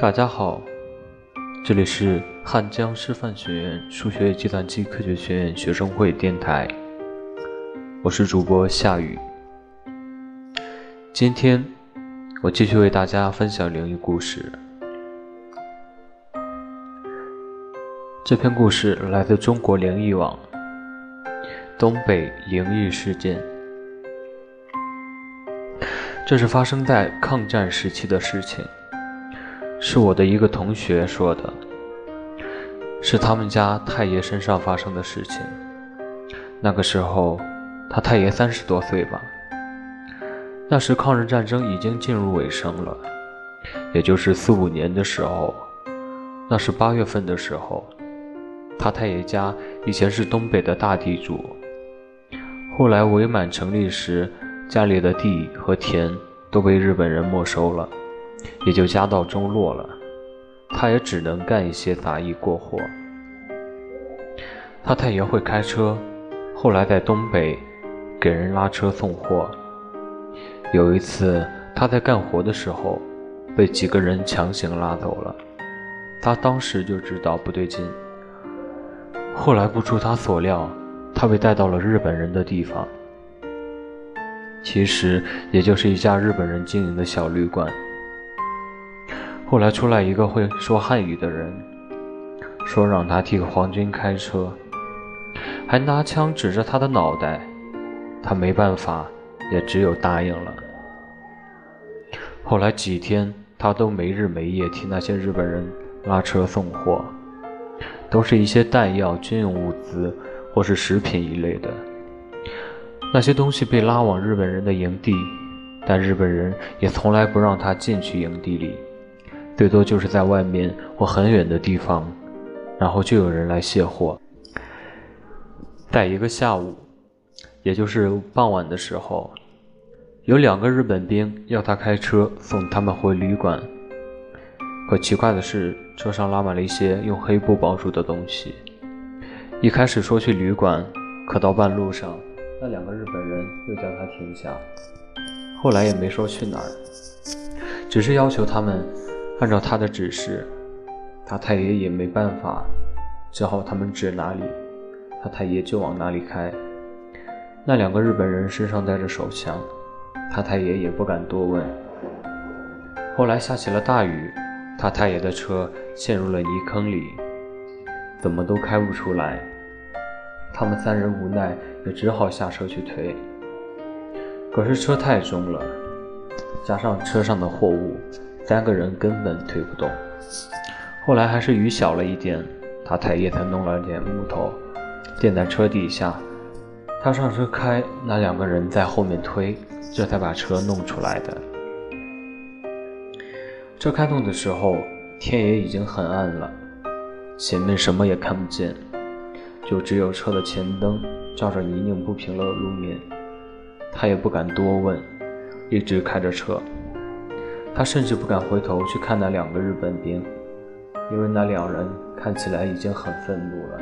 大家好，这里是汉江师范学院数学计算机科学学院学生会电台，我是主播夏雨。今天我继续为大家分享灵异故事。这篇故事来自中国灵异网，东北灵异事件。这是发生在抗战时期的事情。是我的一个同学说的，是他们家太爷身上发生的事情。那个时候，他太爷三十多岁吧。那时抗日战争已经进入尾声了，也就是四五年的时候。那是八月份的时候，他太爷家以前是东北的大地主，后来伪满成立时，家里的地和田都被日本人没收了。也就家道中落了，他也只能干一些杂役过活。他太爷会开车，后来在东北给人拉车送货。有一次他在干活的时候，被几个人强行拉走了，他当时就知道不对劲。后来不出他所料，他被带到了日本人的地方，其实也就是一家日本人经营的小旅馆。后来出来一个会说汉语的人，说让他替皇军开车，还拿枪指着他的脑袋。他没办法，也只有答应了。后来几天，他都没日没夜替那些日本人拉车送货，都是一些弹药、军用物资或是食品一类的。那些东西被拉往日本人的营地，但日本人也从来不让他进去营地里。最多就是在外面或很远的地方，然后就有人来卸货。在一个下午，也就是傍晚的时候，有两个日本兵要他开车送他们回旅馆。可奇怪的是，车上拉满了一些用黑布包住的东西。一开始说去旅馆，可到半路上，那两个日本人又叫他停下。后来也没说去哪儿，只是要求他们。按照他的指示，他太爷也没办法，只好他们指哪里，他太爷就往哪里开。那两个日本人身上带着手枪，他太爷也不敢多问。后来下起了大雨，他太爷的车陷入了泥坑里，怎么都开不出来。他们三人无奈，也只好下车去推。可是车太重了，加上车上的货物。三个人根本推不动，后来还是雨小了一点，他太爷才弄了点木头垫在车底下。他上车开，那两个人在后面推，这才把车弄出来的。车开动的时候，天也已经很暗了，前面什么也看不见，就只有车的前灯照着泥泞不平的路面。他也不敢多问，一直开着车。他甚至不敢回头去看那两个日本兵，因为那两人看起来已经很愤怒了。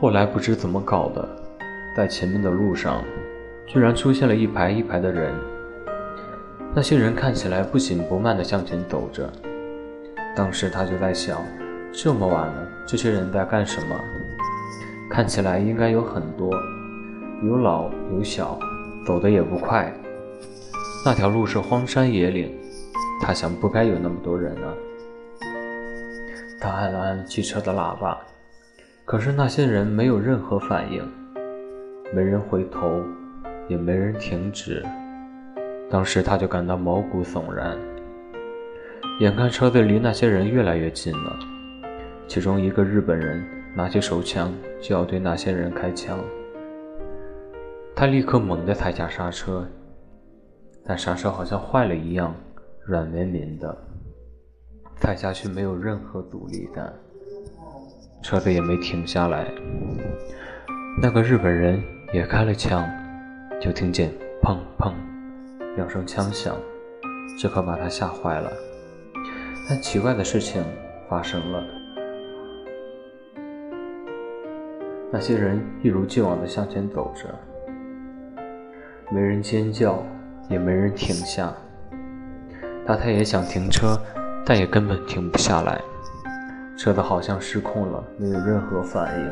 后来不知怎么搞的，在前面的路上，居然出现了一排一排的人。那些人看起来不紧不慢地向前走着。当时他就在想：这么晚了，这些人在干什么？看起来应该有很多，有老有小，走得也不快。那条路是荒山野岭，他想不该有那么多人啊。他按了按汽车的喇叭，可是那些人没有任何反应，没人回头，也没人停止。当时他就感到毛骨悚然。眼看车子离那些人越来越近了，其中一个日本人拿起手枪就要对那些人开枪，他立刻猛地踩下刹车。但刹车好像坏了一样，软绵绵的，踩下去没有任何阻力感，车子也没停下来。那个日本人也开了枪，就听见砰砰两声枪响，这可把他吓坏了。但奇怪的事情发生了，那些人一如既往地向前走着，没人尖叫。也没人停下，大太爷想停车，但也根本停不下来。车子好像失控了，没有任何反应。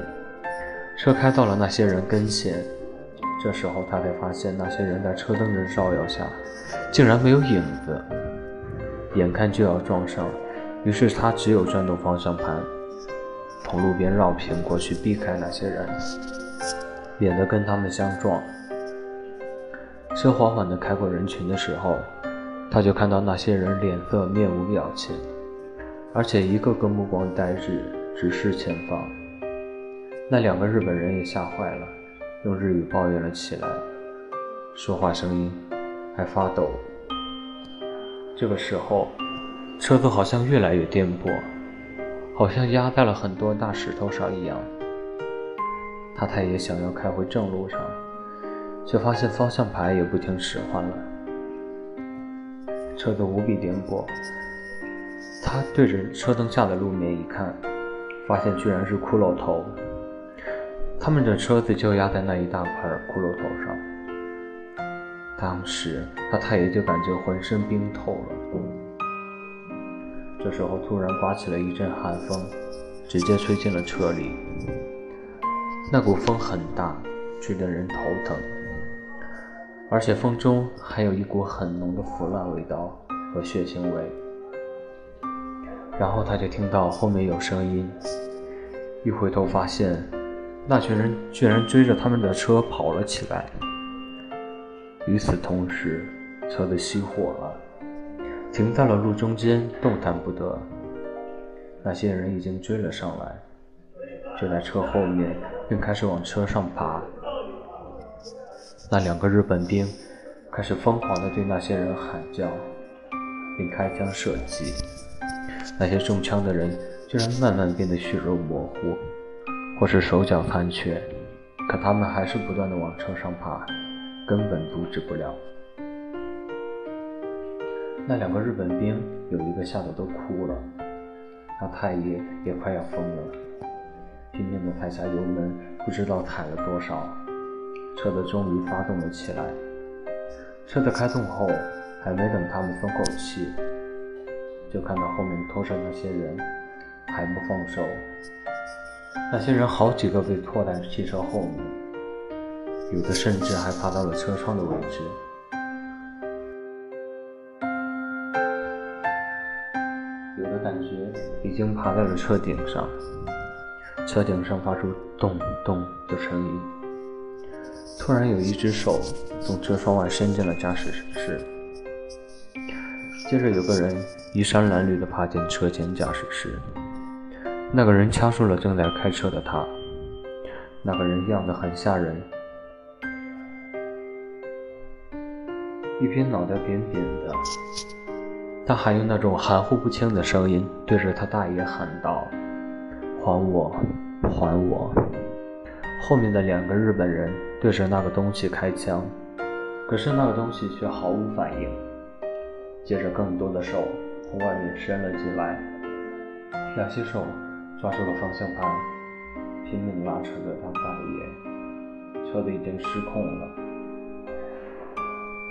车开到了那些人跟前，这时候他才发现那些人在车灯的照耀下，竟然没有影子。眼看就要撞上，于是他只有转动方向盘，从路边绕平过去，避开那些人，免得跟他们相撞。车缓缓地开过人群的时候，他就看到那些人脸色面无表情。而且一个个目光呆滞，直视前方。那两个日本人也吓坏了，用日语抱怨了起来，说话声音还发抖。这个时候，车子好像越来越颠簸，好像压在了很多大石头上一样。他太爷想要开回正路上，却发现方向盘也不听使唤了，车子无比颠簸。他对着车灯下的路面一看，发现居然是骷髅头。他们的车子就压在那一大块骷髅头上。当时他太爷就感觉浑身冰透了。这时候突然刮起了一阵寒风，直接吹进了车里。那股风很大，吹得人头疼，而且风中还有一股很浓的腐烂味道和血腥味。然后他就听到后面有声音，一回头发现，那群人居然追着他们的车跑了起来。与此同时，车子熄火了，停在了路中间，动弹不得。那些人已经追了上来，就在车后面，并开始往车上爬。那两个日本兵开始疯狂地对那些人喊叫，并开枪射击。那些中枪的人居然慢慢变得血肉模糊，或是手脚残缺，可他们还是不断的往车上爬，根本阻止不了。那两个日本兵有一个吓得都哭了，那太爷也快要疯了，拼命的踩下油门，不知道踩了多少，车子终于发动了起来。车子开动后，还没等他们松口气。就看到后面拖着那些人还不放手，那些人好几个被拖在汽车后面，有的甚至还爬到了车窗的位置，有的感觉已经爬在了车顶上，车顶上发出咚咚的声音。突然有一只手从车窗外伸进了驾驶室，接着有个人。衣衫褴褛地爬进车前驾驶室，那个人掐住了正在开车的他。那个人样子很吓人，一边脑袋扁扁的，他还用那种含糊不清的声音对着他大爷喊道：“还我，还我！”后面的两个日本人对着那个东西开枪，可是那个东西却毫无反应。接着，更多的手。从外面伸了进来，两只手抓住了方向盘，拼命拉扯着他大爷，车子已经失控了。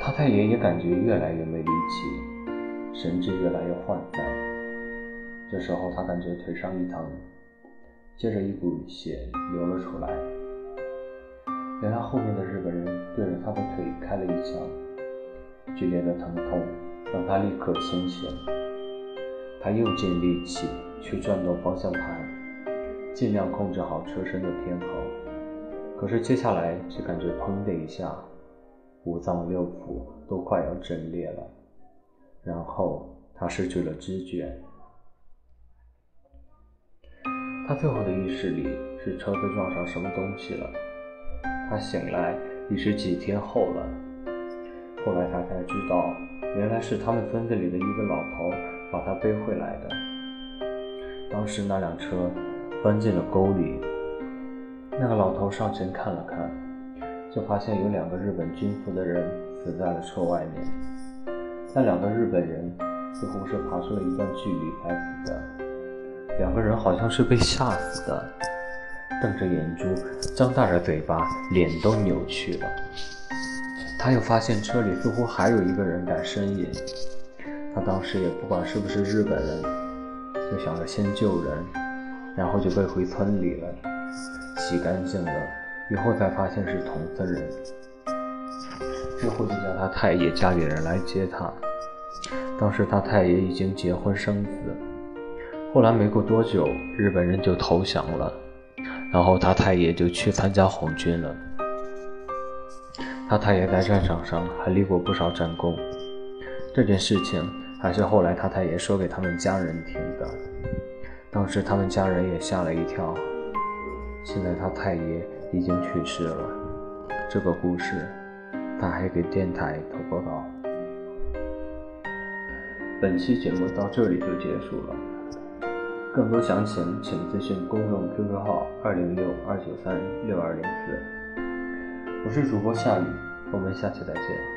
他太爷也感觉越来越没力气，神志越来越涣散。这时候他感觉腿上一疼，接着一股血流了出来。原来后面的日本人对着他的腿开了一枪，剧烈的疼痛让他立刻清醒。他用尽力气去转动方向盘，尽量控制好车身的偏横。可是接下来却感觉砰的一下，五脏六腑都快要震裂了。然后他失去了知觉。他最后的意识里是车子撞上什么东西了。他醒来已是几天后了。后来他才知道，原来是他们村子里的一个老头。把他背回来的。当时那辆车翻进了沟里，那个老头上前看了看，就发现有两个日本军服的人死在了车外面。那两个日本人似乎是爬出了一段距离才死的，两个人好像是被吓死的，瞪着眼珠，张大着嘴巴，脸都扭曲了。他又发现车里似乎还有一个人在呻吟。他当时也不管是不是日本人，就想着先救人，然后就被回村里了，洗干净了，以后才发现是同村人。之后就叫他太爷家里人来接他。当时他太爷已经结婚生子。后来没过多久，日本人就投降了，然后他太爷就去参加红军了。他太爷在战场上还立过不少战功。这件事情还是后来他太爷说给他们家人听的，当时他们家人也吓了一跳。现在他太爷已经去世了。这个故事，他还给电台投过稿。本期节目到这里就结束了。更多详情请咨询公众 QQ 号二零六二九三六二零四。我是主播夏雨，我们下期再见。